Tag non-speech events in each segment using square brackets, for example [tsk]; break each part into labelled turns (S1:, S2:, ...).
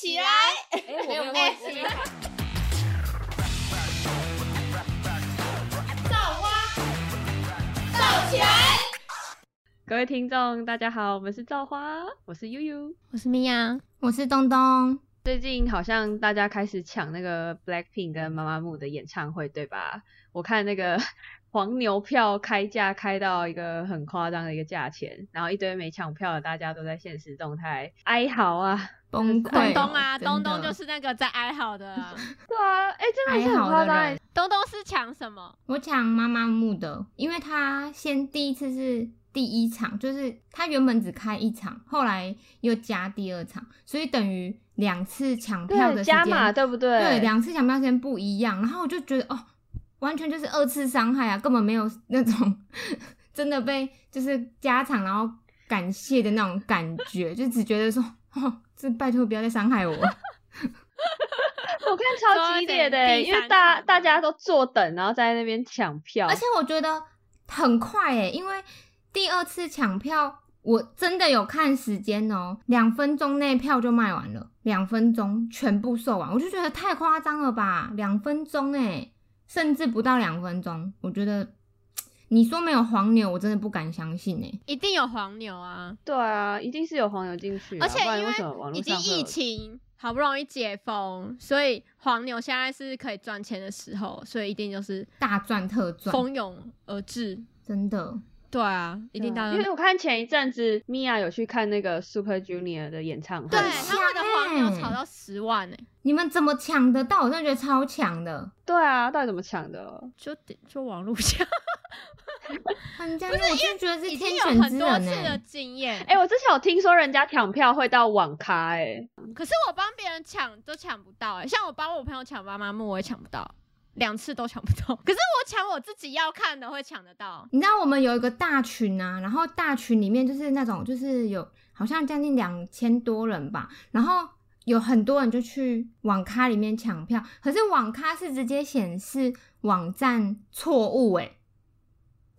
S1: 起来！
S2: 哎，我没有忘记。
S1: 造花，造起来！
S3: 各位听众，大家好，我们是造花，我是悠悠。
S4: 我是米娅，
S5: 我是东东。
S3: 最近好像大家开始抢那个 Blackpink 跟妈妈木的演唱会，对吧？我看那个黄牛票开价开到一个很夸张的一个价钱，然后一堆没抢票的大家都在现实动态哀嚎啊，
S5: 崩
S4: 东
S5: 溃。
S4: 东啊，东东就是那个在哀嚎的啊。[laughs]
S3: 对啊，哎、真的是很夸张。
S4: 东东是抢什么？
S5: 我抢妈妈木的，因为他先第一次是第一场，就是他原本只开一场，后来又加第二场，所以等于两次抢票的
S3: 对，
S5: 时间
S3: 加码对不对？
S5: 对，两次抢票时间不一样，然后我就觉得哦，完全就是二次伤害啊，根本没有那种 [laughs] 真的被就是加场然后感谢的那种感觉，就只觉得说哦，这拜托不要再伤害我。[laughs]
S3: 我看超激烈的、因为大大家都坐等，然后在那边抢票，
S5: 而且我觉得很快诶，因为第二次抢票，我真的有看时间哦，两分钟内票就卖完了，两分钟全部售完，我就觉得太夸张了吧，两分钟诶，甚至不到两分钟，我觉得 [tsk] 你说没有黄牛，我真的不敢相信诶。
S4: 一定有黄牛啊！
S3: 对啊，一定是有黄牛进去啊，
S4: 而且因
S3: 为
S4: 已经疫情，好不容易解封，所以黄牛现在是可以赚钱的时候，所以一定就是
S5: 大赚特赚，
S4: 蜂拥而至。
S5: 真的，
S4: 对啊，一定大家
S3: 因为我看前一阵子米娅有去看那个 Super Junior 的演唱会，
S4: 对
S5: 很
S4: 他们的黄牛
S5: 欸
S4: 炒到十万呢、
S5: 你们怎么抢得到？我真的觉得超强的，
S3: 对啊，到底怎么抢的？
S4: 就就网络上 [laughs]
S5: 很强，我就觉得是
S4: 已经有
S5: 天选
S4: 很多
S5: 之人
S4: 次的
S5: 诶。
S4: 经验。
S3: 哎、我之前有听说人家抢票会到网咖、哎，
S4: 可是我帮别人抢都抢不到哎、像我帮我朋友抢妈妈木，我也抢不到，两次都抢不到。[laughs] 可是我抢我自己要看的会抢得到。
S5: 你知道我们有一个大群啊，然后大群里面就是那种就是有好像将近两千多人吧，然后有很多人就去网咖里面抢票，可是网咖是直接显示网站错误，诶，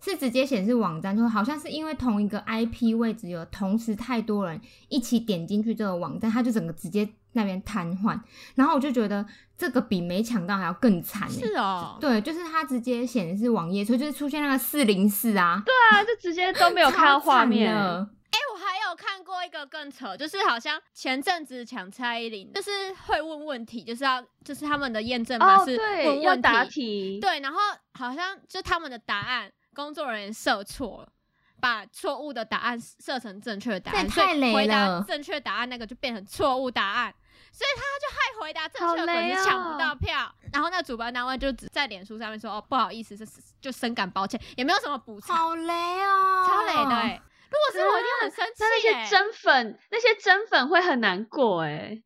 S5: 是直接显示网站错，好像是因为同一个 IP 位置有同时太多人一起点进去这个网站，它就整个直接那边瘫痪，然后我就觉得这个比没抢到还要更惨诶。
S4: 是哦，
S5: 对，就是它直接显示网页所以，就是出现那个四零四啊，
S3: 对啊，就直接都没有看到画面、
S5: 超惨的。
S4: 哎、我还有看过一个更扯，就是好像前阵子抢蔡依林，就是会问问题，就是要就是他们的验证码
S3: 哦，
S4: 是
S3: 对，
S4: 问问
S3: 题，
S4: 对，然后好像就他们的答案，工作人员设错了。把错误的答案设成正确的答案，所以回答正确答案那个就变成错误答案，所以他就害回答正确粉丝抢不
S3: 哦
S4: 到票。然后那主办单位就只在脸书上面说：“哦，不好意思，是是就深感抱歉，也没有什么补偿，
S5: 好雷哦，
S4: 超雷的、欸。”如果是我，一定很生气、
S3: 那。些真粉，那些真粉会很难过、哎，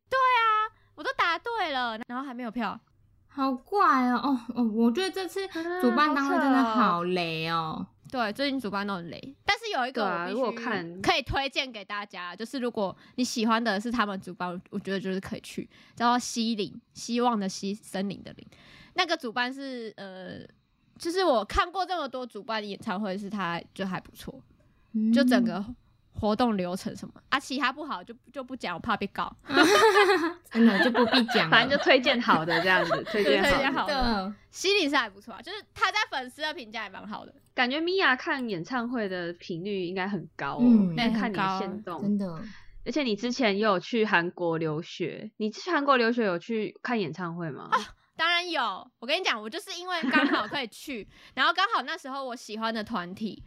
S4: 我都答对了，然后还没有票。
S5: 好怪哦，哦哦，我觉得这次主办单位真的好雷哦，
S4: 对，最近主办都很雷，但是有一个
S3: 如果
S4: 我必须
S3: 看
S4: 可以推荐给大家，就是如果你喜欢的是他们主办，我觉得就是可以去，叫做西林，希望的希，森林的林。那个主办是呃，就是我看过这么多主办的演唱会，是他就还不错，
S5: 嗯
S4: 就整个活动流程什么啊，其他不好就就不讲，我怕被告。[laughs]
S5: 真的就不必讲，
S3: 反正就推荐好的这样子，[laughs] 推荐好的。
S4: 推荐好的。西林是还不错啊，就是他在粉丝的评价也蛮好的。
S3: 感觉米娅看演唱会的频率应该很高哦，
S5: 嗯
S3: 因为看你的线动，
S5: 真的
S3: 而且你之前也有去韩国留学，你去韩国留学有去看演唱会吗？
S4: 当然有，我跟你讲，我就是因为刚好可以去，[laughs] 然后刚好那时候我喜欢的团体，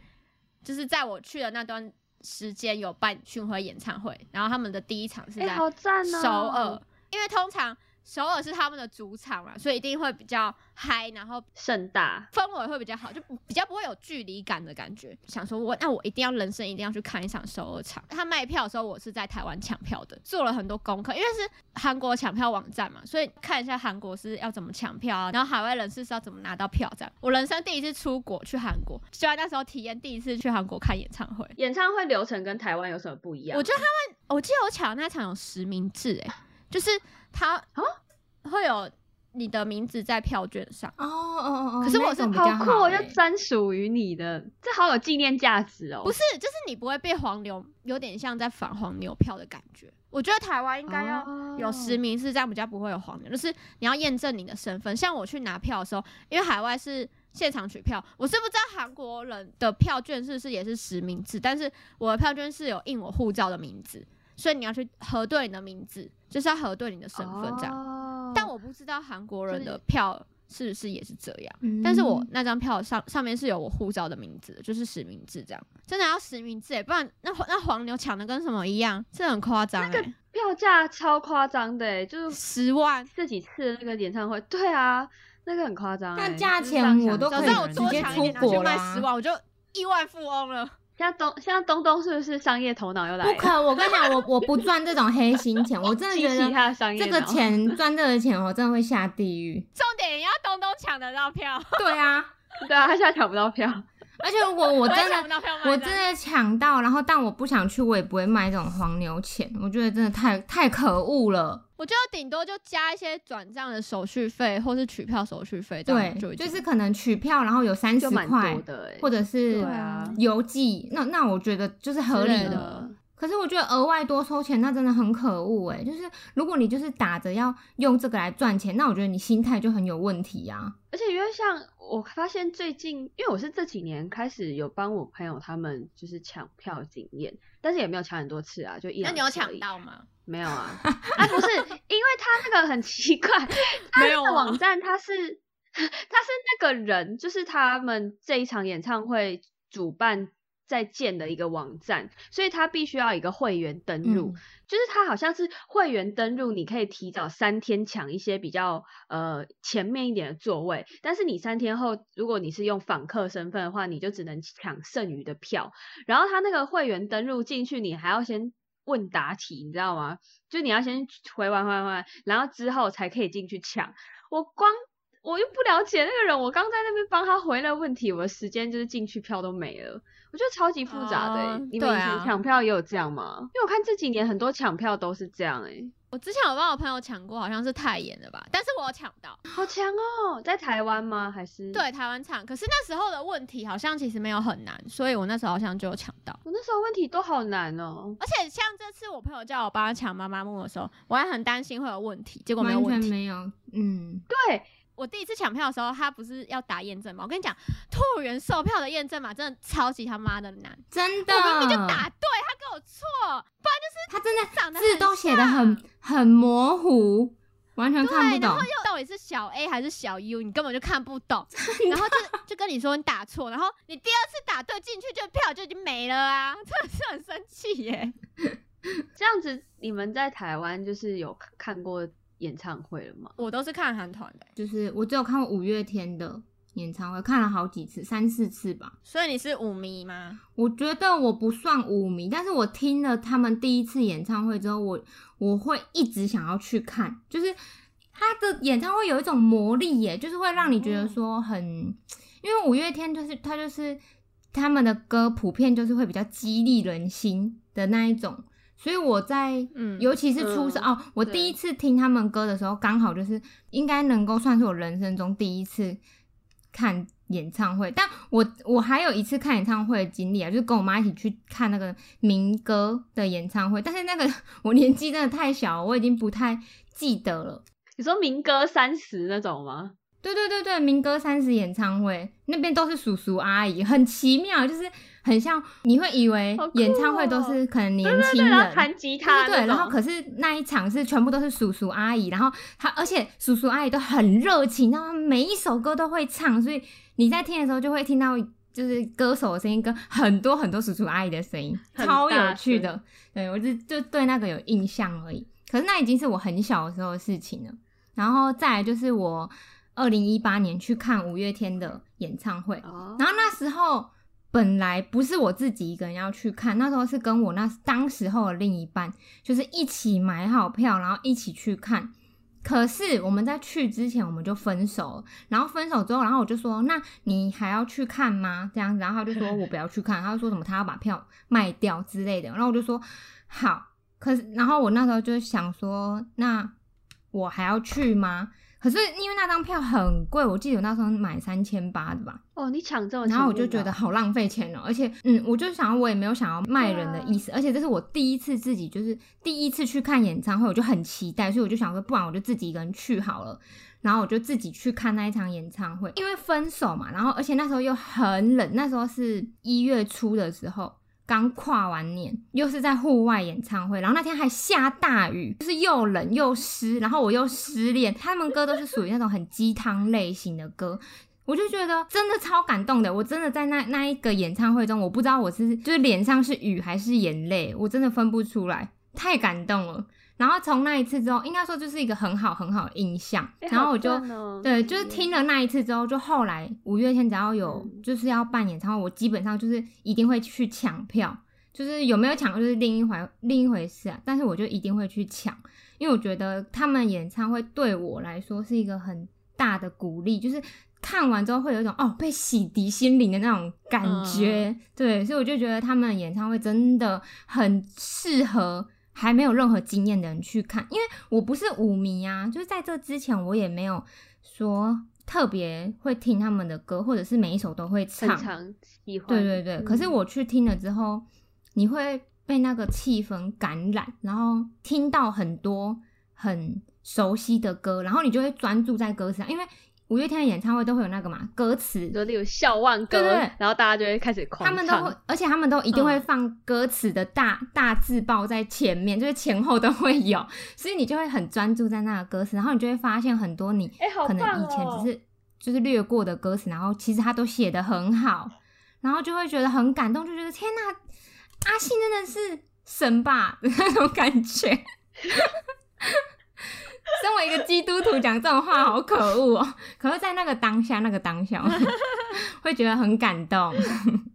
S4: 就是在我去的那段时间有办巡回演唱会，然后他们的第一场是
S3: 哎、
S4: 在
S3: 好赞哦！
S4: 首尔，因为通常首尔是他们的主场嘛，所以一定会比较嗨，然后
S3: 盛大，
S4: 氛围会比较好，就比较不会有距离感的感觉。想说我那我一定要人生一定要去看一场首尔场。他卖票的时候，我是在台湾抢票的，做了很多功课，因为是韩国抢票网站嘛，所以看一下韩国是要怎么抢票啊，然后海外人士是要怎么拿到票这样。我人生第一次出国去韩国，就在那时候体验第一次去韩国看演唱会。
S3: 演唱会流程跟台湾有什么不一样？
S4: 我觉得他们，我记得我抢的那场有实名制，哎，就是他会有你的名字在票券上。
S5: 哦哦哦哦，
S4: 可是我是
S3: 好酷哦，专属于你的，这好有纪念价值哦。
S4: 不是，就是你不会被黄牛，有点像在反黄牛票的感觉。我觉得台湾应该要有实名制，这样比较不会有黄牛。就是你要验证你的身份，像我去拿票的时候，因为海外是现场取票，我是不知道韩国人的票券是不是也是实名制，但是我的票券是有印我护照的名字，所以你要去核对你的名字，就是要核对你的身份这样。
S3: 哦
S4: 但我不知道韩国人的票是不是也是这样。
S5: 嗯
S4: 但是我那张票上上面是有我护照的名字，就是实名制这样，真的要实名制哎，不然那那黄牛抢的跟什么一样，这很夸张
S3: 那
S4: 个，
S3: 票价超夸张的欸，就是
S4: 十万。
S3: 这几次那个演唱会，对啊，那个很夸张欸。
S5: 那价钱我都可以
S4: 早知道我
S5: 直接
S4: 多抢一点，
S5: 出
S4: 拿去
S5: 国啦
S4: 卖十万，我就亿万富翁了。
S3: 现在东现在东东是不是商业头脑又来了？
S5: 不可，我跟你讲，[laughs] 我我不赚这种黑心钱，我真的觉得这个钱 [laughs] 赚这个钱，我真的会下地狱。
S4: 重点也要东东抢得到票，
S5: 对啊，
S3: 对啊，他现在抢不到票。
S5: 而且如果我真的我真的抢到，然后但我不想去，我也不会卖这种黄牛钱，我觉得真的太太可恶了。
S4: 我觉得顶多就加一些转账的手续费，或是取票手续费，这样就
S5: 对，就是可能取票，然后有三十块
S3: 多，的哎，
S5: 或者是
S3: 对啊
S5: 邮寄，那那我觉得就是合理的。
S4: 的
S5: 可是我觉得额外多收钱，那真的很可恶哎！就是如果你就是打着要用这个来赚钱，那我觉得你心态就很有问题啊。
S3: 而且因为像我发现最近，因为我是这几年开始有帮我朋友他们就是抢票经验，但是也没有抢很多次啊，就一
S4: 那你有抢到吗？
S3: 没有啊？[laughs] 啊，不是，因为他那个很奇怪，[laughs] 他那个网站他是他是那个人，就是他们这一场演唱会主办在建的一个网站，所以他必须要一个会员登录，
S5: 嗯
S3: 就是他好像是会员登录，你可以提早三天抢一些比较呃前面一点的座位，但是你三天后，如果你是用访客身份的话，你就只能抢剩余的票。然后他那个会员登录进去，你还要先问答题，你知道吗？就你要先回完回完回完，然后之后才可以进去抢。我光我又不了解那个人，我刚在那边帮他回了问题，我的时间就是进去票都没了。我觉得超级复杂的、欸
S4: 哦
S3: 你们抢票也有这样吗？因为我看这几年很多抢票都是这样、欸，
S4: 我之前有帮我朋友抢过，好像是泰妍的吧，但是我有抢到。
S3: 好强哦！在台湾吗？还是？
S4: 对，台湾抢，可是那时候的问题好像其实没有很难，所以我那时候好像就有抢到。
S3: 我那时候问题都好难哦。
S4: 而且像这次我朋友叫我帮他抢妈妈木的时候，我还很担心会有问题，结果没有
S5: 完
S4: 问题。
S5: 全没有，嗯，
S3: 对，
S4: 我第一次抢票的时候，他不是要打验证码？我跟你讲，兔园售票的验证码真的超级他妈的难，
S5: 真的，
S4: 我明明就打对，他给我错，不然就是
S5: 他真的
S4: 长得
S5: 字都写的很很模糊，完全看不
S4: 对，然
S5: 懂
S4: 后。又到底是小 A 还是小 U，你根本就看不懂，然后就就跟你说你打错，然后你第二次打对进去就票就已经没了啊，[laughs] 真的是很生气耶。[laughs]
S3: 这样子你们在台湾就是有看过演唱会了吗？
S4: 我都是看韩团的，
S5: 就是我只有看过五月天的演唱会，看了好几次，三四次吧。
S4: 所以你是舞迷吗？
S5: 我觉得我不算舞迷，但是我听了他们第一次演唱会之后，我我会一直想要去看，就是他的演唱会有一种魔力耶，就是会让你觉得说很，因为五月天就是他就是他们的歌普遍就是会比较激励人心的那一种，所以我在
S4: 嗯
S5: 尤其是出生、
S3: 嗯
S5: 哦，我第一次听他们歌的时候，刚好就是应该能够算是我人生中第一次看演唱会。但我我还有一次看演唱会的经历啊，就是跟我妈一起去看那个民歌的演唱会，但是那个我年纪真的太小，我已经不太记得了。
S3: 你说民歌三十那种吗？
S5: 对对对对，民歌三十演唱会那边都是叔叔阿姨，很奇妙，就是很像你会以为演唱会都是可能年轻
S3: 对，
S5: 人，
S3: 然后弹吉他
S5: 对然后可是那一场是全部都是叔叔阿姨，然后他而且叔叔阿姨都很热情，然后每一首歌都会唱，所以你在听的时候就会听到就是歌手的声音跟很多很多叔叔阿姨的声音，超有趣的。对我就就对那个有印象而已，可是那已经是我很小的时候的事情了。然后再来就是我二零一八年去看五月天的演唱会，
S3: 哦，
S5: 然后那时候本来不是我自己一个人要去看，那时候是跟我那当时候的另一半，就是一起买好票，然后一起去看。可是我们在去之前我们就分手，然后分手之后，然后我就说：“那你还要去看吗？”这样子，然后他就说我不要去看，他就说什么他要把票卖掉之类的，然后我就说好。可是，然后我那时候就想说，那我还要去吗？可是因为那张票很贵，我记得我那时候买三千八的吧，
S3: 哦，你抢这种，
S5: 然后我就觉得好浪费钱哦、而且嗯，我就想我也没有想要卖人的意思，而且这是我第一次自己就是第一次去看演唱会，我就很期待，所以我就想说，不然我就自己一个人去好了。然后我就自己去看那一场演唱会，因为分手嘛，然后而且那时候又很冷，那时候是一月初的时候，刚跨完年，又是在户外演唱会，然后那天还下大雨，就是又冷又湿，然后我又失恋，他们歌都是属于那种很鸡汤类型的歌。我就觉得真的超感动的，我真的在那那一个演唱会中，我不知道我是就是脸上是雨还是眼泪，我真的分不出来，太感动了。然后从那一次之后，应该说就是一个很好很好的印象。
S3: 哎
S5: 然后我就、对，就是听了那一次之后，就后来五月天只要有
S3: 嗯。
S5: 就是要办演唱会，我基本上就是一定会去抢票。就是有没有抢就是另一回另一回事啊，但是我就一定会去抢，因为我觉得他们演唱会对我来说是一个很大的鼓励，就是看完之后会有一种哦被洗涤心灵的那种感觉，对，所以我就觉得他们演唱会真的很适合还没有任何经验的人去看，因为我不是舞迷啊，就是在这之前我也没有说特别会听他们的歌，或者是每一首都会唱，
S3: 常喜欢，
S5: 对对对，
S3: 嗯。
S5: 可是我去听了之后，你会被那个气氛感染，然后听到很多很熟悉的歌，然后你就会专注在歌词上，因为五月天的演唱会都会有那个嘛歌词，
S3: 就例如笑忘歌，
S5: 对
S3: 然后大家就会开始狂
S5: 他们都会，而且他们都一定会
S4: 嗯。
S5: 放歌词的大、大字报在前面，就是前后都会有，[laughs] 所以你就会很专注在那个歌词，然后你就会发现很多你可能以前
S3: 哦。
S5: 只是就是略过的歌词，然后其实他都写的很好，然后就会觉得很感动，就觉得天哪，阿信真的是神吧的 [laughs] 那种感觉。[laughs] 身为一个基督徒讲这种话好可恶哦！可是，在那个当下，那个当下，[laughs] 会觉得很感动。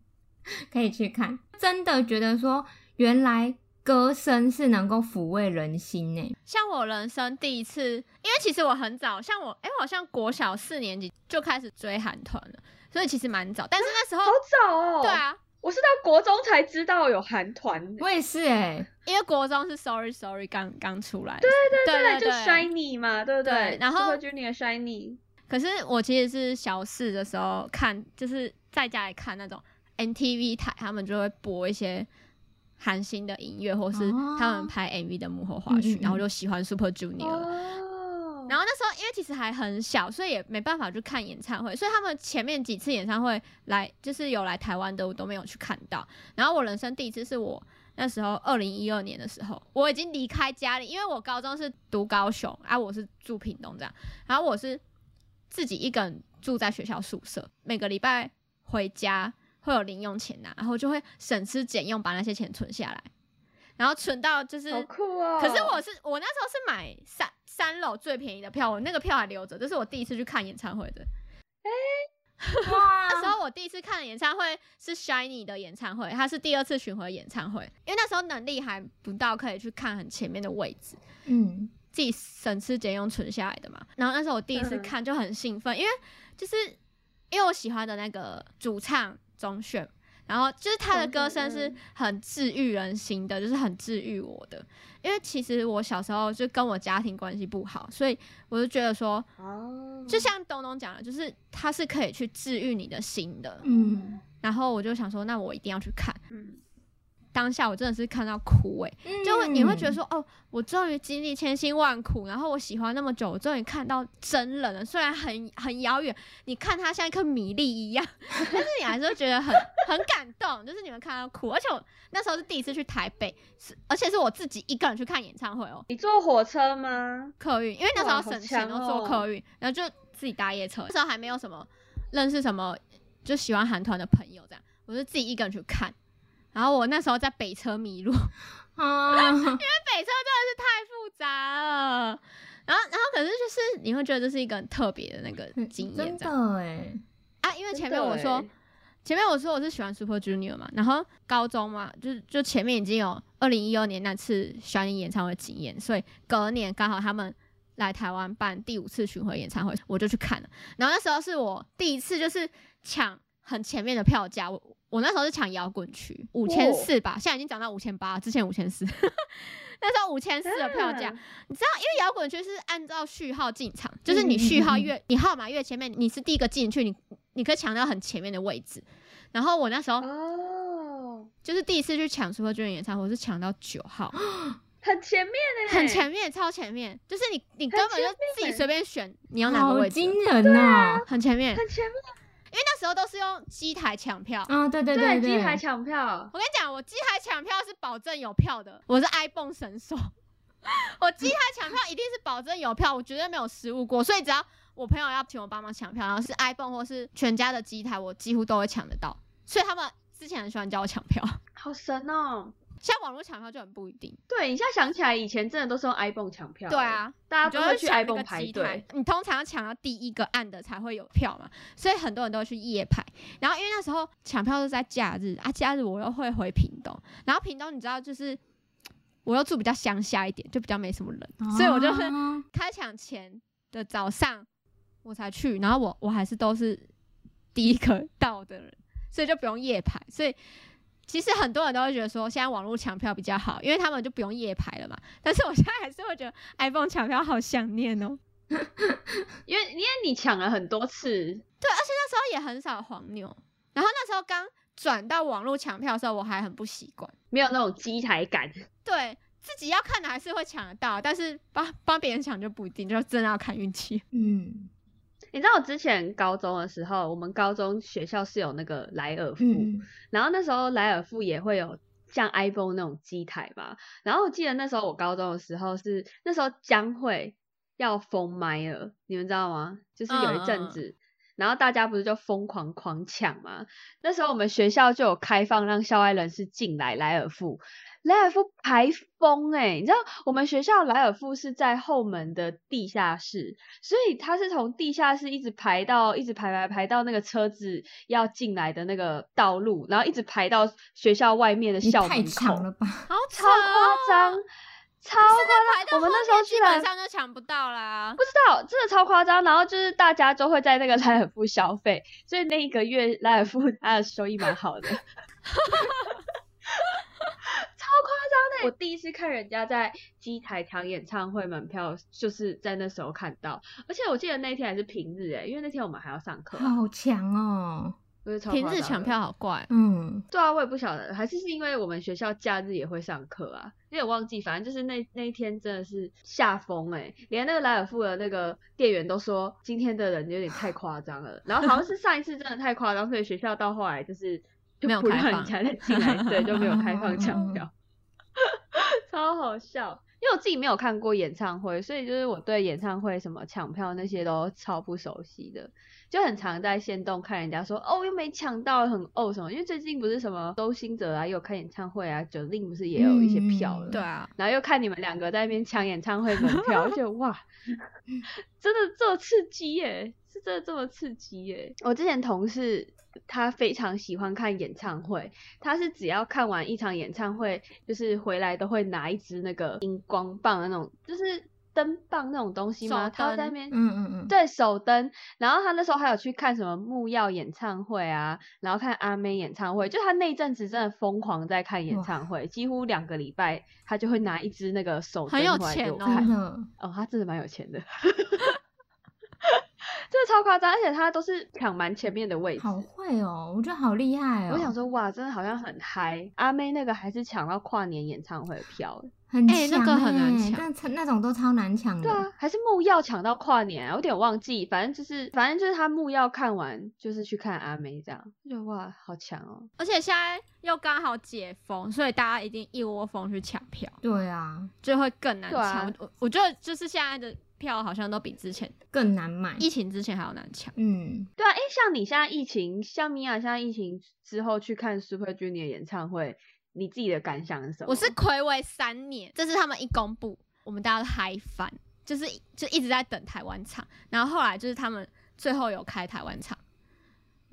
S5: [laughs] 可以去看，真的觉得说，原来歌声是能够抚慰人心呢。
S4: 像我人生第一次，因为其实我很早，像我，哎、我好像国小四年级就开始追韩团了，所以其实蛮早。但是那时候，
S3: 好早哦，
S4: 对，啊，
S3: 我是到国中才知道有韩团，
S5: 我也是哎，
S4: 因为国中是 Sorry Sorry 刚刚出来的，对对对
S3: 就 Shiny 嘛，对不
S4: 对然后
S3: Super Junior Shiny，
S4: 可是我其实是小四的时候看，就是在家里看那种 NTV 台，他们就会播一些韩星的音乐，或是
S5: 哦
S4: 他们拍 MV 的幕后花絮，然后就喜欢 Super Junior 了。
S3: 哦，
S4: 然后那时候因为其实还很小，所以也没办法去看演唱会，所以他们前面几次演唱会来就是有来台湾的，我都没有去看到。然后我人生第一次是我那时候二零一二年的时候，我已经离开家里，因为我高中是读高雄啊，我是住屏东这样，然后我是自己一个人住在学校宿舍，每个礼拜回家会有零用钱拿，然后就会省吃俭用把那些钱存下来，然后存到就是
S3: 好酷哦，
S4: 可是我是我那时候是买三三楼最便宜的票，我那个票还留着，这是我第一次去看演唱会的。[laughs]
S5: 哇，[laughs]
S4: 那时候我第一次看的演唱会是 Shiny 的演唱会，它是第二次巡回演唱会，因为那时候能力还不到可以去看很前面的位置，
S5: 嗯，
S4: 自己省吃俭用存下来的嘛。然后那时候我第一次
S3: 嗯
S4: 看就很兴奋，因为就是因为我喜欢的那个主唱钟铉，然后就是他的歌声是
S3: 嗯
S4: 很治愈人心的，就是很治愈我的。因为其实我小时候就跟我家庭关系不好，所以我就觉得说，
S3: 哦，
S4: 就像东东讲的，就是它是可以去治愈你的心的。
S5: 嗯，
S4: 然后我就想说，那我一定要去看。
S3: 嗯
S4: 当下我真的是看到哭诶、就会你会觉得
S5: 嗯
S4: 说，哦，我终于经历千辛万苦，然后我喜欢那么久，我终于看到真人了。虽然很很遥远，你看他像一颗米粒一样，[laughs] 但是你还是会觉得很很感动，就是你们看到哭。而且我那时候是第一次去台北，是而且是我自己一个人去看演唱会哦，
S3: 你坐火车吗？
S4: 客运，因为那时候省钱都
S3: 强哦
S4: 坐客运，然后就自己搭夜车。那时候还没有什么认识什么就喜欢韩团的朋友，这样我就自己一个人去看。然后我那时候在北车迷路，
S5: 啊，因为
S4: 北车真的是太复杂了。然后，然后可是就是你会觉得这是一个很特别的那个经验，
S5: 真的哎，
S4: 啊。因为前面我说
S3: 欸，
S4: 前面我说我是喜欢 Super Junior 嘛，然后高中嘛，就是就前面已经有二零一二年那次小林演唱会经验，所以隔年刚好他们来台湾办第五次巡回演唱会，我就去看了。然后那时候是我第一次就是抢很前面的票价，我我那时候是抢摇滚区五千四吧，现在已经涨到五千八，之前五千四。[laughs] 那时候五千四的票价，
S3: 嗯
S4: 你知道，因为摇滚区是按照序号进场，就是你序号越你号码越前面，你是第一个进去，你你可以抢到很前面的位置。然后我那时候
S3: 哦，
S4: 就是第一次去抢 Super Junior 演唱会，我是抢到九号，[gasps]
S3: 很前面呢，
S4: 很前面，超前面，就是你你根本就自己随便选你要哪个位置，
S5: 惊人哦！
S4: 很前面。
S3: 很前面。
S4: 因为那时候都是用机台抢票。
S5: 啊，对对
S3: 对，
S5: 对，
S3: 机台抢票，
S4: 我跟你讲，我机台抢票是保证有票的，我是 iPhone 神手。[laughs] 我机台抢票一定是保证有票，我绝对没有失误过。所以只要我朋友要请我帮忙抢票，然后是 iPhone 或是全家的机台，我几乎都会抢得到。所以他们之前很喜欢叫我抢票，
S3: 好神哦。
S4: 现在网络抢票就很不一定。
S3: 对你现在想起来，以前真的都是用 iPhone 抢票。
S4: 对，啊，
S3: 大家都会去 iPhone 排队。，
S4: 你通常要抢到第一个按的才会有票嘛，所以很多人都会去夜排。然后因为那时候抢票是在假日啊，假日我又会回屏东，然后屏东你知道就是我又住比较乡下一点，就比较没什么人，所以我就是
S5: 哦
S4: 开抢前的早上我才去，然后我我还是都是第一个到的人，所以就不用夜排，所以。其实很多人都会觉得说，现在网络抢票比较好，因为他们就不用夜排了嘛。[laughs] 但是我现在还是会觉得 iPhone 抢票好想念哦。[laughs]
S3: 因为因为你抢了很多次，
S4: 对，而且那时候也很少黄牛。然后那时候刚转到网络抢票的时候，我还很不习惯。
S3: 没有那种机台感。
S4: 对自己要看的还是会抢得到，但是帮帮别人抢就不一定，就真的要看运气。
S5: 嗯
S3: 你知道我之前高中的时候，我们高中学校是有那个莱尔富，
S5: 嗯
S3: 然后那时候莱尔富也会有像 iPhone 那种机台嘛。然后我记得那时候我高中的时候是那时候将会要封麦了，你们知道吗？就是有一阵子。然后大家不是就疯狂狂抢嘛？那时候我们学校就有开放让校外人士进来莱尔富，莱尔富排疯诶、你知道我们学校莱尔富是在后门的地下室，所以他是从地下室一直排到一直排排排到那个车子要进来的那个道路，然后一直排到学校外面的校门口，
S5: 长了吧？
S4: 好
S3: 超夸张，超夸张！我们那时候
S4: 基本上就抢不到啦
S3: 不。知道，真的超夸张。然后就是大家都会在那个 [laughs] 莱尔夫消费，所以那一个月莱尔夫它的收益蛮好的，超夸张的。我第一次看人家在机台抢演唱会门票，就是在那时候看到，而且我记得那天还是平日诶，因为那天我们还要上课。啊，
S5: 好强哦！
S4: 平日抢票好怪，
S5: 嗯，
S3: 对啊，我也不晓得，还是是因为我们学校假日也会上课啊，有点忘记，反正就是那那一天真的是吓疯哎、连那个莱尔富的那个店员都说今天的人有点太夸张了，然后好像是上一次真的太夸张，所以学校到后来就是就
S4: 没有
S3: 让
S4: 开放
S3: 人家再进来，对，就没有开放抢票，[laughs] 超好笑。因为我自己没有看过演唱会，所以就是我对演唱会什么抢票那些都超不熟悉的。就很常在线动看人家说哦又没抢到很哦什么，因为最近不是什么周星哲啊又有开演唱会啊，九令不是也有一些票了，
S5: 嗯
S4: 对啊，
S3: 然后又看你们两个在那边抢演唱会门票，我就哇，[laughs] 真的这么刺激耶，是真的这么刺激耶！我之前同事他非常喜欢看演唱会，他是只要看完一场演唱会，就是回来都会拿一支那个荧光棒的那种，就是灯棒那种东西吗？他在那边
S5: 嗯嗯嗯，
S3: 对手灯，然后他那时候还有去看什么木曜演唱会啊，然后看阿妹演唱会，就他那阵子真的疯狂在看演唱会，几乎两个礼拜他就会拿一支那个手灯
S4: 很有
S3: 回来给
S4: 钱哦，
S3: 他真的蛮有钱的，[laughs] 真的超夸张，而且他都是抢蛮前面的位置。
S5: 好会哦，我觉得好厉害哦。
S3: 我想说，哇，真的好像很嗨。阿妹那个还是抢到跨年演唱会的票欸，
S5: 很
S4: 哎那个很难
S5: 欸
S4: 抢
S5: 但那种都超难抢的。
S3: 对啊，还是木曜抢到跨年、啊，我有点忘记，反正就是，反正就是他木曜看完，就是去看阿妹这样，就哇，好强哦。
S4: 而且现在又刚好解封，所以大家一定一窝蜂去抢票，
S5: 对啊，
S4: 就会更难抢。我我觉得就是现在的票好像都比之前
S5: 更难买。
S4: 疫情之前还要难抢。
S5: 嗯，
S3: 对啊，哎，像你现在疫情，像米娅现在疫情之后去看 Super Junior 演唱会，你自己的感想是什么？
S4: 我是暌违三年，这是他们一公布，我们大家都嗨翻，就是就一直在等台湾场，然后后来就是他们最后有开台湾场，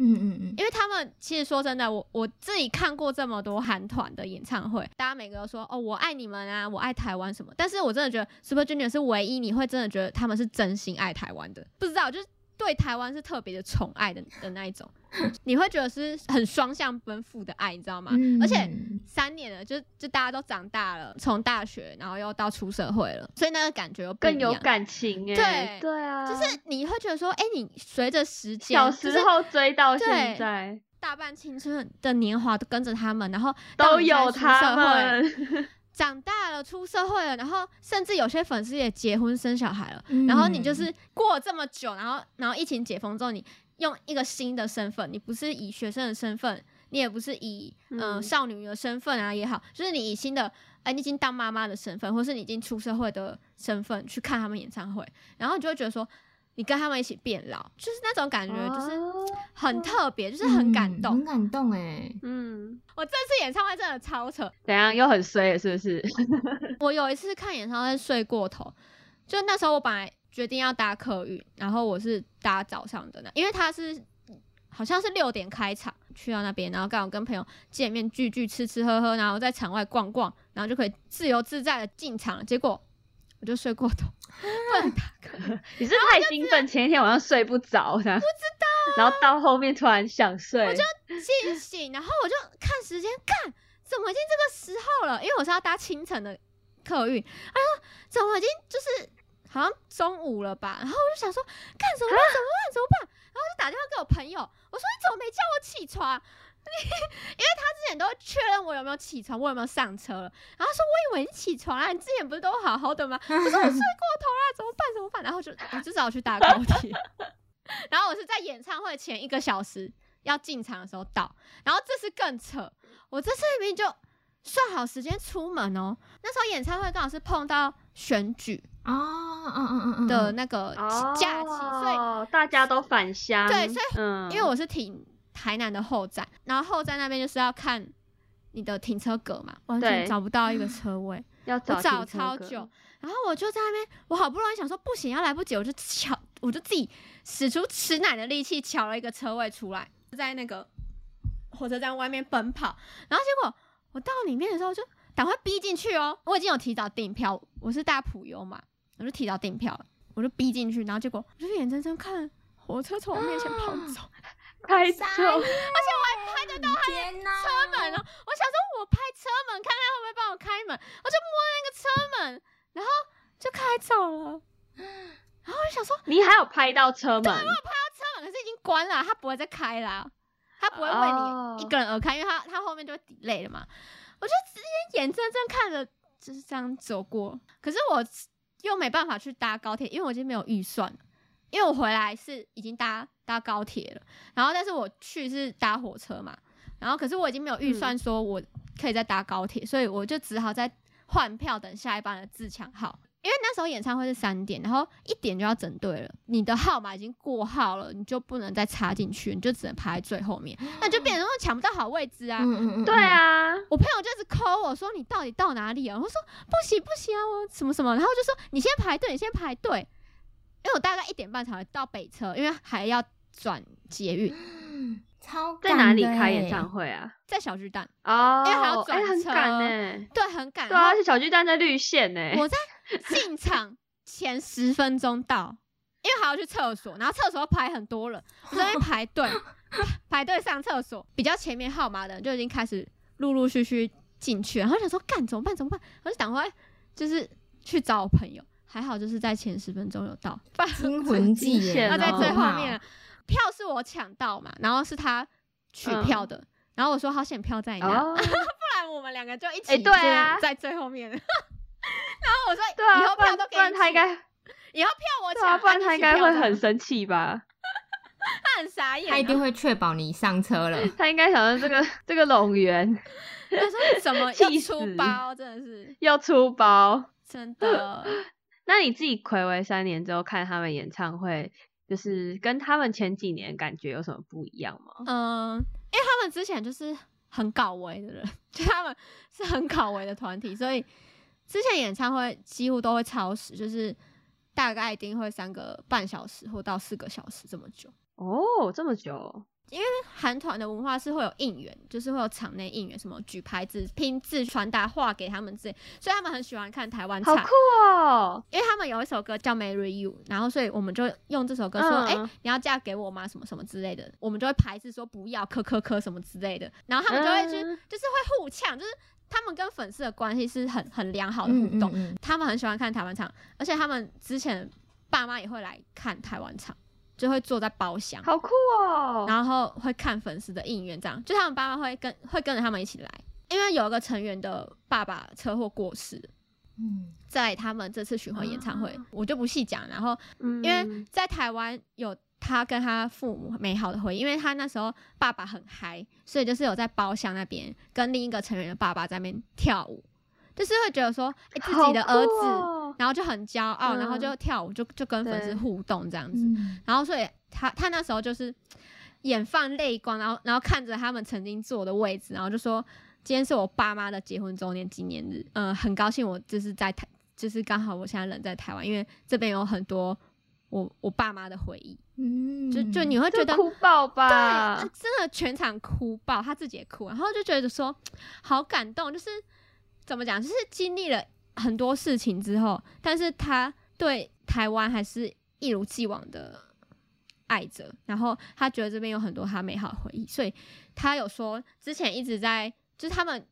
S5: 嗯嗯嗯，
S4: 因为他们其实说真的，我我自己看过这么多韩团的演唱会，大家每个都说哦我爱你们啊，我爱台湾什么，但是我真的觉得 Super Junior 是唯一你会真的觉得他们是真心爱台湾的，不知道就是对台湾是特别的宠爱的的那一种。[laughs] 你会觉得是很双向奔赴的爱，你知道吗？而且三年了，就就大家都长大了，从大学然后又到出社会了，所以那个感觉
S3: 更有感情哎、
S4: 对。
S3: 对啊，
S4: 就是你会觉得说，哎、你随着时间，
S3: 小
S4: 就是
S3: 时候追到
S4: 对
S3: 现在。
S4: 大半青春的年华都跟着他们，然后
S3: 都有他
S4: 会
S3: 们，[laughs] [laughs]
S4: 长大了，出社会了，然后甚至有些粉丝也结婚生小孩了，
S5: 嗯。
S4: 然后你就是过了这么久，然后然后疫情解封之后，你用一个新的身份，你不是以学生的身份，你也不是以嗯、呃
S3: 嗯
S4: 少女的身份啊也好，就是你以新的哎、你已经当妈妈的身份，或是你已经出社会的身份去看他们演唱会，然后你就会觉得说，你跟他们一起变老，就是那种感觉，就是
S3: 哦
S4: 很特别，就是很感动。
S5: 嗯很感动哎。
S3: 嗯，
S4: 我这次演唱会真的超扯，
S3: 怎样又很衰了是不是？[laughs]
S4: 我有一次看演唱会睡过头，就那时候我本来决定要搭客运，然后我是搭早上的那，因为他是好像是六点开场，去到那边，然后刚好跟朋友见面聚聚，吃吃喝喝，然后在场外逛逛，然后就可以自由自在的进场了。结果我就睡过头，不能搭客运。
S3: 你是太兴奋，前一天晚上睡不着，不知道，然后到后面突然想睡，我就
S4: 惊醒，然后我就看时间，看怎么已经这个时候了？因为我是要搭清晨的客运，哎呦，怎么已经就是好像中午了吧？然后我就想说，干什么办？怎么办？怎么办？然后就打电话给我朋友，我说你怎么没叫我起床？因为他之前都确认我有没有起床，我有没有上车了。然后说我以为你起床了，你之前不是都好好的吗？我说我睡过头了，怎么办？怎么办？然后就我就只好去搭高铁。然后我是在演唱会前一个小时要进场的时候到，然后这次更扯，我这次明明就算好时间出门哦，那时候演唱会刚好是碰到选举
S5: 哦，嗯嗯嗯嗯
S4: 的
S5: 嗯
S4: 那个假期，所以
S3: 哦大家都返乡，
S4: 对所以
S3: 嗯，
S4: 因为我是停台南的后站，然后后站那边就是要看你的停车格嘛，完全找不到一个车位，[laughs]
S3: 要找
S4: 我找超久，然后我就在那边，我好不容易想说不行，要来不及，我就抢，我就自己使出吃奶的力气抢了一个车位出来，在那个火车站外面奔跑，然后结果我到里面的时候就赶快逼进去哦，我已经有提早订票，我是大普优嘛，我就提早订票，我就逼进去，然后结果我就眼睁睁看火车从我面前跑走。
S3: 开
S5: 傻
S3: 走，
S5: 眼
S4: 拍得到他车门哦，我想说我拍车门，看看会不会帮我开门，我就摸那个车门，然后就开走了。然后我就想说，
S3: 你还有拍到车门，
S4: 对，我拍到车门可是已经关了，他不会再开了，他不会为
S3: 哦
S4: 你一个人而开，因为他他后面就会 delay 了嘛。我就直接眼睁睁看着就是这样走过，可是我又没办法去搭高铁，因为我已经没有预算了。因为我回来是已经搭搭高铁了，然后但是我去是搭火车嘛，然后可是我已经没有预算说我可以再搭高铁，所以我就只好再换票等下一班的自强号。因为那时候演唱会是三点，然后一点就要整队了，你的号码已经过号了，你就不能再插进去，你就只能排在最后面，[gasps] 那就变成说抢不到好位置啊。
S5: 嗯嗯嗯，
S3: 对，啊，
S4: 我朋友就一直 call 我说你到底到哪里啊？我说不行不行啊，我什么什么，然后就说你先排队，你先排队，因为我大概一点半才会到北车，因为还要转捷运，
S5: 嗯超
S3: 在哪里开演唱？会啊？
S4: 在小巨蛋，
S3: 哦，
S4: 因为还要转车
S3: 赶呢，
S4: 对，很赶。
S3: 对啊，而且小巨蛋在绿线呢，
S4: 我在 [laughs] 进场前十分钟到，因为还要去厕所，然后厕所要排很多人，我在那边排队 [laughs] 排队上厕所，比较前面号码的人就已经开始陆陆续续进去了，然后想说干怎么办怎么办，我就赶快就是去找我朋友，还好就是在前十分钟有到，
S5: 惊魂记耶，
S3: 险
S4: 他在最
S3: 哦
S4: 后面了，票是我抢到嘛，然后是他取票的，然后我说好险票在你那，
S3: 哦，[laughs]
S4: 不然我们两个就一起
S3: 哎对啊
S4: 在最后面。[laughs] 然后我说，
S3: 对啊，
S4: 以后票都给你
S3: 他应该，
S4: 以后票我抢，
S3: 不然他应该会很，生气吧？[laughs]
S4: 他很傻眼啊。
S5: 他一定会确保你上车了。
S3: 他应该想说这个这个龙源
S4: 他说怎么要出包，真的是
S3: 要出包。
S4: 真的。
S3: 那你自己暌违三年之后看他们演唱会，就是跟他们前几年感觉有什么不一样吗？
S4: 嗯，因为他们之前就是很搞维的人，[laughs] 就他们是很搞维的团体，所以之前演唱会几乎都会超时，就是大概一定会三个半小时或到四个小时这么久。
S3: 哦，这么久，
S4: 因为韩团的文化是会有应援，就是会有场内应援，什么举牌子、拼字、传达话给他们之类，所以他们很喜欢看台湾场
S3: 好酷。哦！
S4: 因为他们有一首歌叫《Marry You》，然后所以我们就用这首歌说：“哎、
S3: 嗯
S4: 你要嫁给我吗？什么什么之类的。”我们就会排斥说不要，磕磕磕什么之类的。然后他们就会去，
S3: 嗯
S4: 就是会互呛，就是他们跟粉丝的关系是很很良好的互动。
S5: 嗯嗯
S4: 他们很喜欢看台湾场，而且他们之前爸妈也会来看台湾场，就会坐在包厢，
S3: 好酷哦！
S4: 然后会看粉丝的应援，这样就他们爸妈会跟会跟着他们一起来。因为有一个成员的爸爸车祸过世，
S5: 嗯
S4: 在他们这次巡回演唱会，
S3: 啊
S4: 我就不细讲。然后
S3: 因
S4: 因为在台湾有他跟他父母美好的回忆，因为他那时候爸爸很嗨，所以就是有在包厢那边跟另一个成员的爸爸在那边跳舞，就是会觉得说，哎、自己的儿子，
S3: 哦
S4: 然后就很骄傲，
S3: 嗯
S4: 然后就跳舞，就就跟粉丝互动这样子。
S5: 嗯
S4: 然后所以他他那时候就是眼泛泪光，然后然后看着他们曾经坐的位置，然后就说今天是我爸妈的结婚周年纪念日，嗯、很高兴我就是在台，就是刚好我现在人在台湾，因为这边有很多我我爸妈的回忆，
S5: 嗯，
S4: 就就你会觉得。
S3: 哭爆吧
S4: 对，
S3: 吧？
S4: 真的全场哭爆，他自己也哭，然后就觉得说好感动，就是怎么讲，就是经历了很多事情之后，但是他对台湾还是一如既往的爱着，然后他觉得这边有很多他美好的回忆，所以他有说之前一直在，就是他们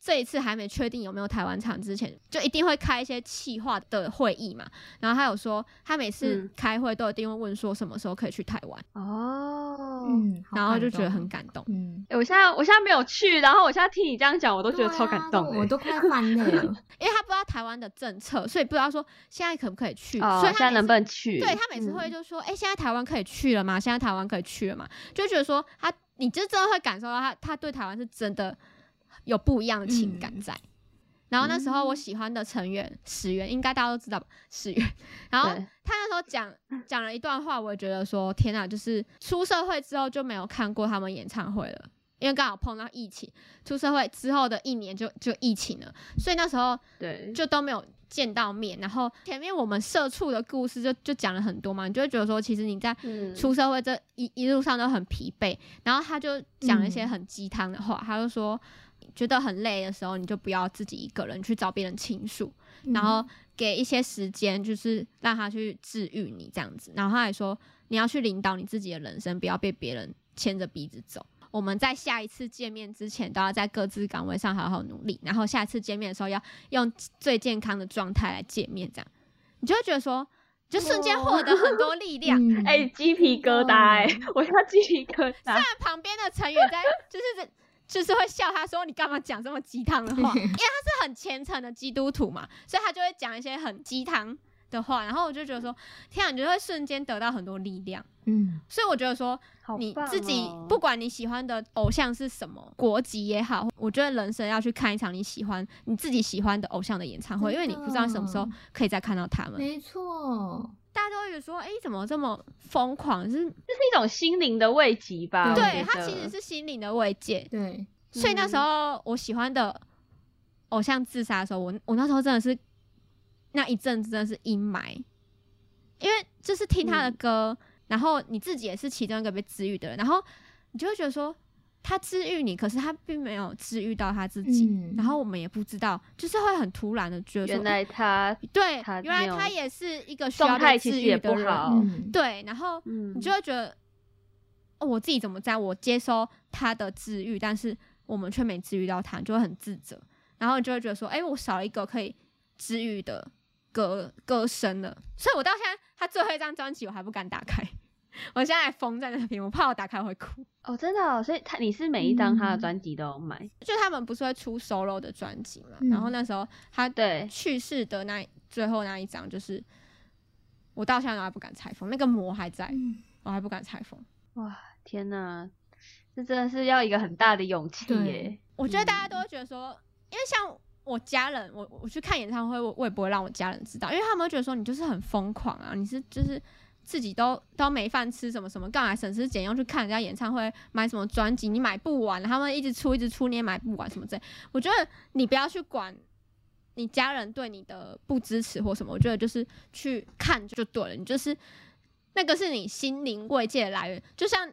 S4: 这一次还没确定有没有台湾场之前，就一定会开一些企划的会议嘛。然后他有说，他每次
S3: 嗯
S4: 开会都一定会问说什么时候可以去台湾，
S3: 哦，
S5: 嗯，好
S4: 然后就
S5: 感
S4: 觉得很感动。
S5: 嗯，
S3: 欸我现在我现在没有去，然后我现在听你这样讲，我都觉得超感动、欸。
S5: 我都快翻泪了。[laughs]
S4: 因为他不知道台湾的政策，所以不知道说现在可不可以去，
S3: 哦，
S4: 所以
S3: 现在能不能去？
S4: 对他每次会
S3: 嗯
S4: 就说，哎、现在台湾可以去了吗？现在台湾可以去了吗？就觉得说他，你就真的会感受到他，他对台湾是真的有不一样的情感在。然后那时候我喜欢的成员始源，应该大家都知道吧？始源，[laughs] 然后他那时候讲讲了一段话，我也觉得说，天哪，就是出社会之后就没有看过他们演唱会了。因为刚好碰到疫情，出社会之后的一年就就疫情了，所以那时候
S3: 对，
S4: 就都没有见到面。然后前面我们社畜的故事就就讲了很多嘛，你就会觉得说，其实你在
S3: 嗯
S4: 出社会这一一路上都很疲惫。然后他就讲了一些
S5: 嗯
S4: 很鸡汤的话，他就说，觉得很累的时候，你就不要自己一个人去找别人倾诉，然后给一些时间，就是让他去治愈你这样子。然后他还说，你要去领导你自己的人生，不要被别人牵着鼻子走。我们在下一次见面之前，都要在各自岗位上好好努力，然后下一次见面的时候要用最健康的状态来见面，这样你就会觉得说，就瞬间获得很多力量。
S5: 嗯
S3: 哎、鸡皮疙瘩哎、[laughs] 我要鸡皮疙瘩。
S4: 虽然旁边的成员在就是就是会笑他说你干嘛讲这么鸡汤的话，[laughs] 因为他是很虔诚的基督徒嘛，所以他就会讲一些很鸡汤的话，然后我就觉得说，天啊，你就会瞬间得到很多力量。
S5: 嗯。
S4: 所以我觉得说，
S3: 好
S4: 你自己
S3: 哦。
S4: 不管你喜欢的偶像是什么国籍也好，我觉得人生要去看一场你喜欢你自己喜欢的偶像的演唱会，因为你不知道什么时候可以再看到他们。
S5: 没错，
S4: 大家都会觉得说，哎、怎么这么疯狂？是
S3: 这是一种心灵的慰藉吧？
S5: 对
S3: 我
S4: 对，
S3: 觉得
S4: 它其实是心灵的慰藉。
S5: 对，
S4: 所以那时候我喜欢的偶像自杀的时候，我我那时候真的是那一阵子真的是阴霾，因为就是听他的歌，然后你自己也是其中一个被治愈的人，然后你就会觉得说他治愈你，可是他并没有治愈到他自己，
S5: 嗯。
S4: 然后我们也不知道，就是会很突然的觉得，
S3: 原来他
S4: 对
S3: 他，
S4: 原来他也是一个需要
S3: 状态
S4: 被
S3: 其实也
S4: 治愈的人，
S3: 不好
S5: 嗯，
S4: 对，然后
S3: 嗯
S4: 你就会觉得，哦，我自己怎么在我接收他的治愈，但是我们却没治愈到他，你就会很自责，然后你就会觉得说，哎、我少了一个可以治愈的歌歌声了，所以我到现在他最后一张专辑我还不敢打开，[laughs] 我现在还封在那边，我怕我打开会哭。
S3: 哦，真的、哦，所以他你是每一张他的
S5: 嗯
S3: 专辑都有买，
S4: 就他们不是会出 solo 的专辑嘛，
S5: 嗯
S4: 然后那时候他
S3: 对，
S4: 去世的那最后那一张，就是我到现在都还不敢拆封，那个膜还在，
S5: 嗯
S4: 我还不敢拆封。
S3: 哇，天哪，这真的是要一个很大的勇气耶。
S4: 我觉得大家都会觉得说，因为像我家人，我我去看演唱会，我我也不会让我家人知道，因为他们会觉得说你就是很疯狂啊，你是就是自己都都没饭吃，什么什么，干嘛省吃俭用去看人家演唱会，买什么专辑你买不完，他们一直出一直出你也买不完什么之类。我觉得你不要去管你家人对你的不支持或什么，我觉得就是去看就对了，你就是那个是你心灵慰藉的来源，就像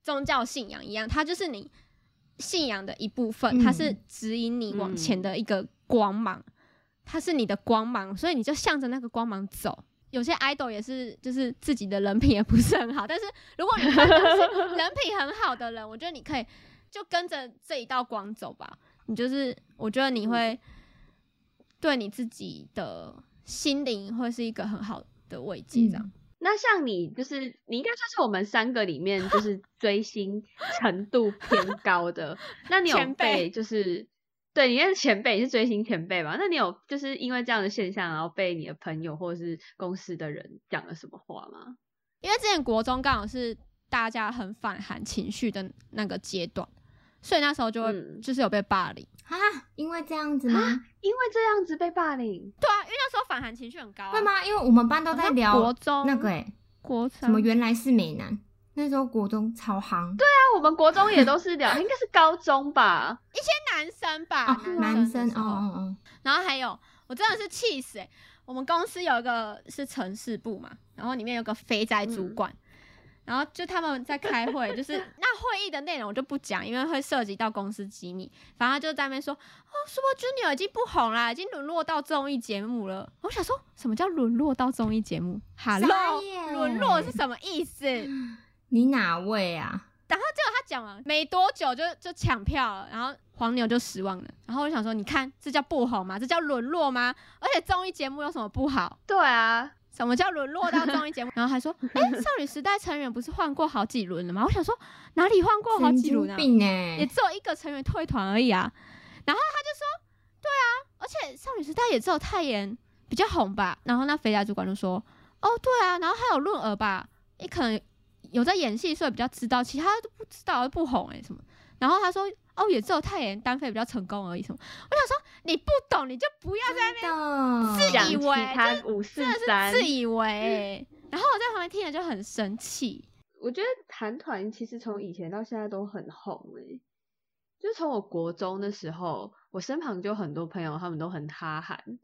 S4: 宗教信仰一样，它就是你信仰的一部分，它是
S5: 嗯
S4: 指引你往前
S3: 嗯
S4: 的一个光芒，它是你的光芒，所以你就向着那个光芒走。有些 idol 也是，就是自己的人品也不是很好，但是如果你看到是 [laughs] 人品很好的人，我觉得你可以就跟着这一道光走吧。你就是，我觉得你会对你自己的心灵会是一个很好的慰藉，这样。
S5: 嗯
S3: 那像你，就是你应该算是我们三个里面就是追星程度偏高的。那你有被就是对，你是前辈，你是追星前辈吧？那你有就是因为这样的现象，然后被你的朋友或者是公司的人讲了什么话吗？
S4: 因为之前国中刚好是大家很反韩情绪的那个阶段，所以那时候就会、
S3: 嗯
S4: 就是有被霸凌。
S5: 啊，因为这样子吗？
S3: 因为这样子被霸凌，
S4: 对啊，因为那时候反韩情绪很高、啊。
S5: 会？吗？因为我们班都在聊
S4: 国中
S5: 那个诶、
S4: 国
S5: 什么原来是美男，那时候国中超行。对
S3: 啊我们国中也都是聊，应该是高中吧？
S4: 一些男生吧，
S5: 哦，男
S4: 男
S5: 生哦哦哦，
S4: 然后还有，我真的是气死哎、我们公司有一个是城市部嘛，然后里面有个肥宅主
S5: 嗯
S4: 管，然后就他们在开会，就是 [laughs] 那会议的内容我就不讲，因为会涉及到公司机密。反正就在那边说，哦，Super Junior 已经不红啦，已经沦落到综艺节目了。我想说什么叫沦落到综艺节目？Hello，
S5: 眼
S4: 沦落是什么意思？[laughs]
S5: 你哪位啊？
S4: 然后结果他讲完没多久就就抢票了，然后黄牛就失望了。然后我就想说，你看这叫不好吗？这叫沦落吗？而且综艺节目有什么不好？
S3: 对啊，
S4: 什么叫沦落到综艺节目？[laughs] 然后还说，哎、少女时代成员不是换过好几轮了吗？我想说哪里换过好几轮啊？
S5: 病
S4: 也
S5: 哎！
S4: 只有一个成员退团而已啊。然后他就说，对啊，而且少女时代也只有泰妍比较红吧。然后那肥宅主管就说，哦，对啊，然后还有润儿吧，也可能有在演戏，所以比较知道，其他都不知道，不红哎、什么。然后他说，哦，也只有泰妍单飞比较成功而已什么。我想说，你不懂你就不要在
S5: 真的
S3: 讲其
S4: 以为
S3: 他五四
S4: 真的是，自以为欸、然后我在旁边听了就很生气。
S3: 我觉得韩团其实从以前到现在都很红诶、就从我国中的时候，我身旁就很多朋友，他们都很哈韩，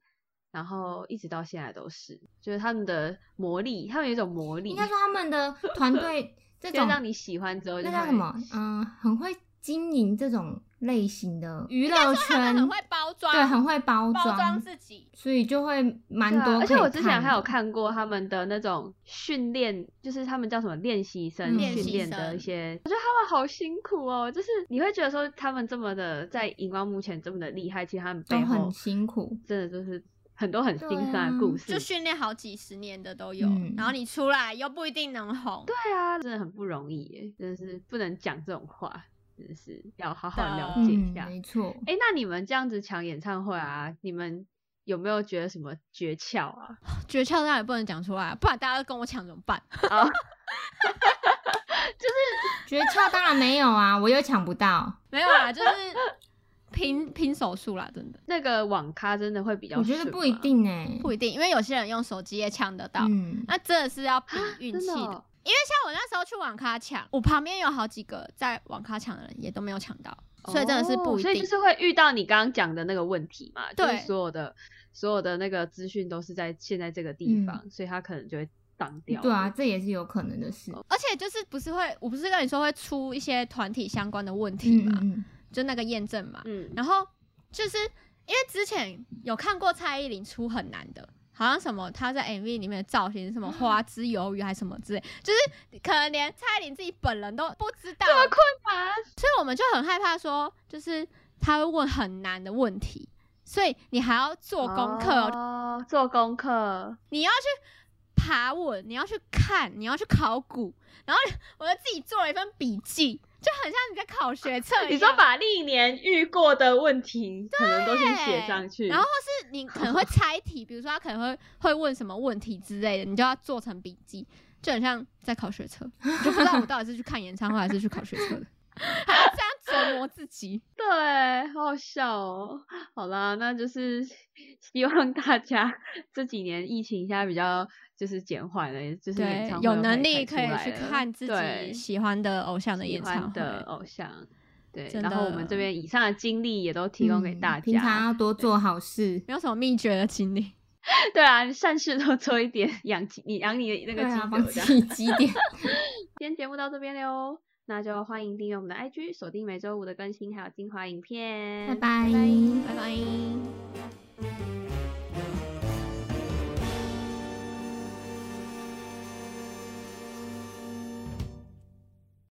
S3: 然后一直到现在都是，就是他们的魔力，他们有一种魔力，
S5: 应该说他们的 [laughs] 团队这种
S3: 就让你喜欢之后就
S5: 那叫什么？嗯，很会经营这种类型的娱乐圈，
S4: 很会包装，
S5: 对，很会包
S4: 包装
S5: 装，
S4: 自己。
S5: 所以就会蛮多、
S3: 而且我之前还有看过他们的那种训练，就是他们叫什么练习生
S5: 嗯
S3: 训练的一些，我觉得他们好辛苦哦。就是你会觉得说他们这么的在荧光幕前这么的厉害，其实他们背
S5: 都很辛苦。
S3: 真的就是很多很心酸的故事。
S4: 就训练好几十年的都有，
S5: 嗯
S4: 然后你出来又不一定能红。
S3: 对啊，真的很不容易耶，真的是不能讲这种话，真的是要好好了解一下。
S5: 没错。
S3: 哎、那你们这样子抢演唱会啊，你们有没有觉得什么诀窍啊？[sighs]
S4: 诀窍当然也不能讲出来，不然大家都跟我抢怎么办？
S3: 啊 [laughs] [laughs]
S5: 诀窍当然没有啊，我又抢不到。[laughs]
S4: 没有啊，就是拼拼手速啦，真的
S3: 那个网咖真的会比较，
S5: 我觉得不一。定哎、
S4: 不一定，因为有些人用手机也抢得到，
S5: 嗯，
S4: 那真的是要比运气的。
S3: 的哦
S4: 因为像我那时候去网咖抢，我旁边有好几个在网咖抢的人也都没有抢到，所以真的是不一定。
S3: 哦所以就是会遇到你刚刚讲的那个问题嘛，就是所有的所有的那个资讯都是在现在这个地方，所以他可能就会挡掉。
S5: 对啊，，这也是有可能的事。
S4: 而且就是不是会，我不是跟你说会出一些团体相关的问题嘛，
S5: 嗯嗯嗯，
S4: 就那个验证嘛。
S3: 嗯，
S4: 然后就是因为之前有看过蔡依林出很难的，好像什么她在 MV 里面的造型是什么花枝鱿鱼还是什么之类，就是可能连蔡依林自己本人都不知道，[laughs]
S3: 这么困难，
S4: 所以我们就很害怕说，就是他会问很难的问题，所以你还要做功课哦，
S3: 哦，做功课，
S4: 你要去爬文，你要去看，你要去考古，然后我就自己做了一份笔记，就很像你在考学测 [laughs] 一样。
S3: 你说把历年遇过的问题可能都先写上去，
S4: 然后或是你可能会猜题，比如说他可能会会问什么问题之类的，你就要做成笔记，就很像在考学测，[laughs] 你就不知道我到底是去看演唱会还是去考学测的，[laughs] 还要这样折磨自己。
S3: 对，好好笑哦。好啦，那就是希望大家这几年疫情现在比较就是减缓了，就是
S4: 有能力可以去看自己喜欢的偶像的演唱会。
S3: 的偶像。对，然后我们
S4: 的
S3: 这边以上的经历也都提供给
S5: 嗯
S3: 大家。
S5: 平常要多做好事。
S4: 没有什么秘诀的经历，[laughs]
S3: 对啊，善事多做一点，养积你养你的那个积德。
S5: 帮自
S3: 这样
S5: 己积点。[laughs]
S3: 今天节目到这边了哦。那就欢迎订阅我们的 IG，锁定每周五的更新，还有精华影片。
S5: 拜拜。
S4: 拜拜。